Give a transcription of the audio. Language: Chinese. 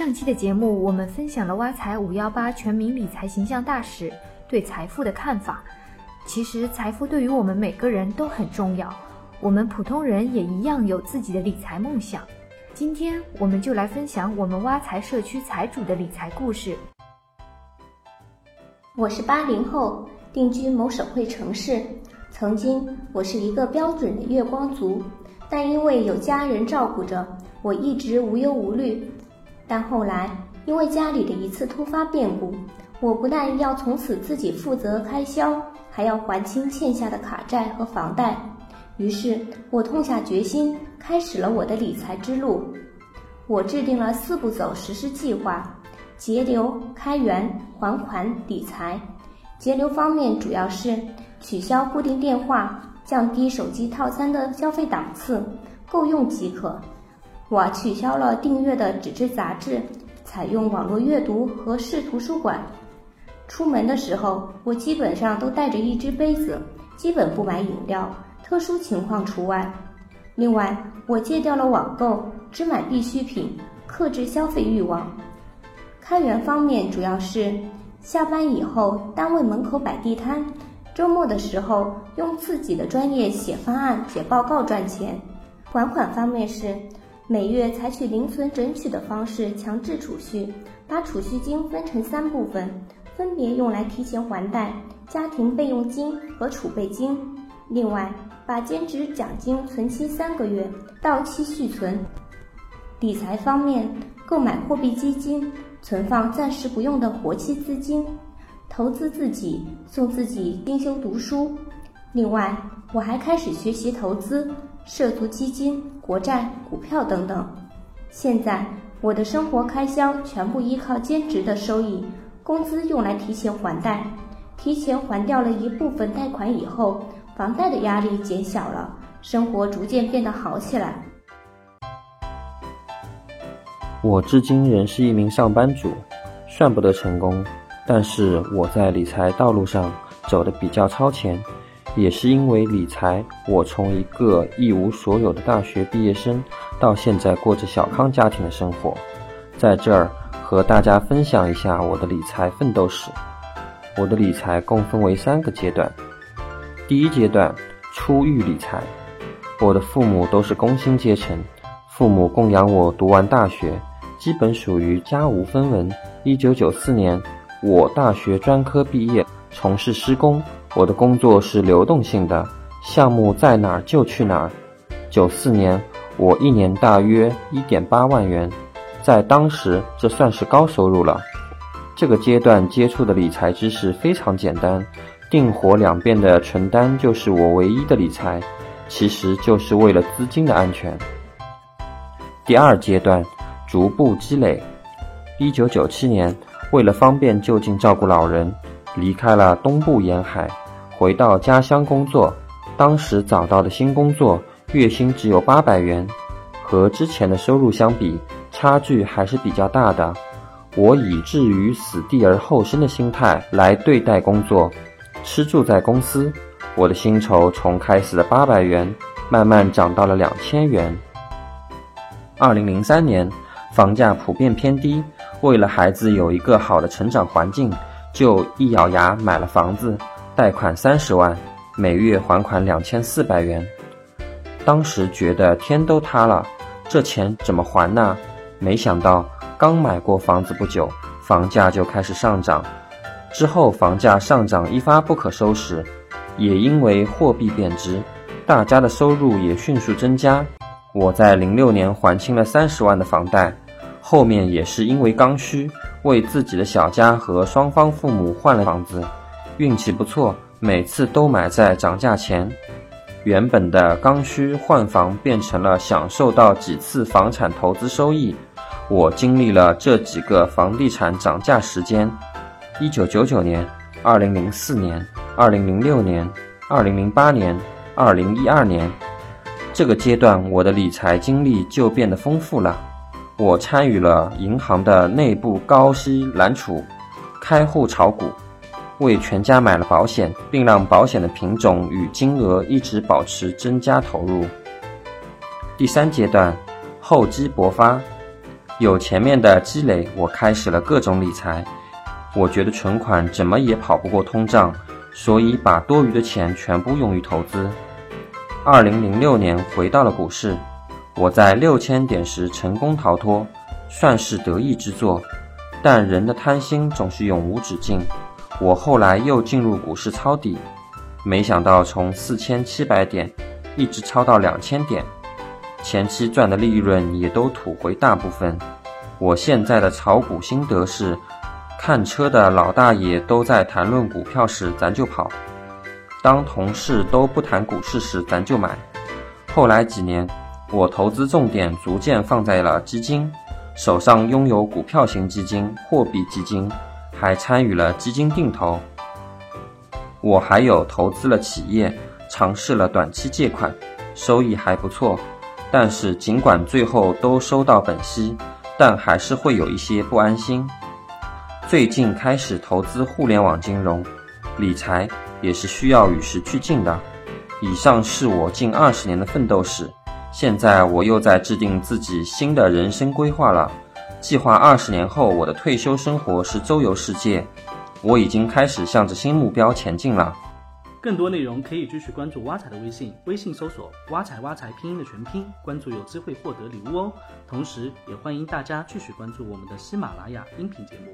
上期的节目，我们分享了挖财五幺八全民理财形象大使对财富的看法。其实，财富对于我们每个人都很重要，我们普通人也一样有自己的理财梦想。今天，我们就来分享我们挖财社区财主的理财故事。我是八零后，定居某省会城市。曾经，我是一个标准的月光族，但因为有家人照顾着，我一直无忧无虑。但后来，因为家里的一次突发变故，我不但要从此自己负责开销，还要还清欠下的卡债和房贷。于是，我痛下决心，开始了我的理财之路。我制定了四步走实施计划：节流、开源、还款、理财。节流方面主要是取消固定电话，降低手机套餐的消费档次，够用即可。我取消了订阅的纸质杂志，采用网络阅读和市图书馆。出门的时候，我基本上都带着一只杯子，基本不买饮料，特殊情况除外。另外，我戒掉了网购，只买必需品，克制消费欲望。开源方面主要是下班以后单位门口摆地摊，周末的时候用自己的专业写方案、写报告赚钱。还款方面是。每月采取零存整取的方式强制储蓄，把储蓄金分成三部分，分别用来提前还贷、家庭备用金和储备金。另外，把兼职奖金存期三个月，到期续存。理财方面，购买货币基金，存放暂时不用的活期资金，投资自己，送自己进修读书。另外，我还开始学习投资。涉足基金、国债、股票等等。现在我的生活开销全部依靠兼职的收益，工资用来提前还贷。提前还掉了一部分贷款以后，房贷的压力减小了，生活逐渐变得好起来。我至今仍是一名上班族，算不得成功，但是我在理财道路上走得比较超前。也是因为理财，我从一个一无所有的大学毕业生，到现在过着小康家庭的生活。在这儿和大家分享一下我的理财奋斗史。我的理财共分为三个阶段。第一阶段，初育理财。我的父母都是工薪阶层，父母供养我读完大学，基本属于家无分文。一九九四年，我大学专科毕业，从事施工。我的工作是流动性的，项目在哪儿就去哪儿。九四年，我一年大约一点八万元，在当时这算是高收入了。这个阶段接触的理财知识非常简单，定活两遍的存单就是我唯一的理财，其实就是为了资金的安全。第二阶段，逐步积累。一九九七年，为了方便就近照顾老人。离开了东部沿海，回到家乡工作。当时找到的新工作，月薪只有八百元，和之前的收入相比，差距还是比较大的。我以置于死地而后生的心态来对待工作，吃住在公司。我的薪酬从开始的八百元，慢慢涨到了两千元。二零零三年，房价普遍偏低，为了孩子有一个好的成长环境。就一咬牙买了房子，贷款三十万，每月还款两千四百元。当时觉得天都塌了，这钱怎么还呢？没想到刚买过房子不久，房价就开始上涨。之后房价上涨一发不可收拾，也因为货币贬值，大家的收入也迅速增加。我在零六年还清了三十万的房贷，后面也是因为刚需。为自己的小家和双方父母换了房子，运气不错，每次都买在涨价前。原本的刚需换房变成了享受到几次房产投资收益。我经历了这几个房地产涨价时间：一九九九年、二零零四年、二零零六年、二零零八年、二零一二年。这个阶段，我的理财经历就变得丰富了。我参与了银行的内部高息揽储，开户炒股，为全家买了保险，并让保险的品种与金额一直保持增加投入。第三阶段，厚积薄发。有前面的积累，我开始了各种理财。我觉得存款怎么也跑不过通胀，所以把多余的钱全部用于投资。二零零六年回到了股市，我在六千点时成功逃脱，算是得意之作。但人的贪心总是永无止境，我后来又进入股市抄底，没想到从四千七百点一直抄到两千点，前期赚的利润也都吐回大部分。我现在的炒股心得是。看车的老大爷都在谈论股票时，咱就跑；当同事都不谈股市时，咱就买。后来几年，我投资重点逐渐放在了基金，手上拥有股票型基金、货币基金，还参与了基金定投。我还有投资了企业，尝试了短期借款，收益还不错。但是尽管最后都收到本息，但还是会有一些不安心。最近开始投资互联网金融，理财也是需要与时俱进的。以上是我近二十年的奋斗史，现在我又在制定自己新的人生规划了。计划二十年后我的退休生活是周游世界，我已经开始向着新目标前进了。更多内容可以继续关注挖财的微信，微信搜索“挖财挖财”拼音的全拼，关注有机会获得礼物哦。同时，也欢迎大家继续关注我们的喜马拉雅音频节目。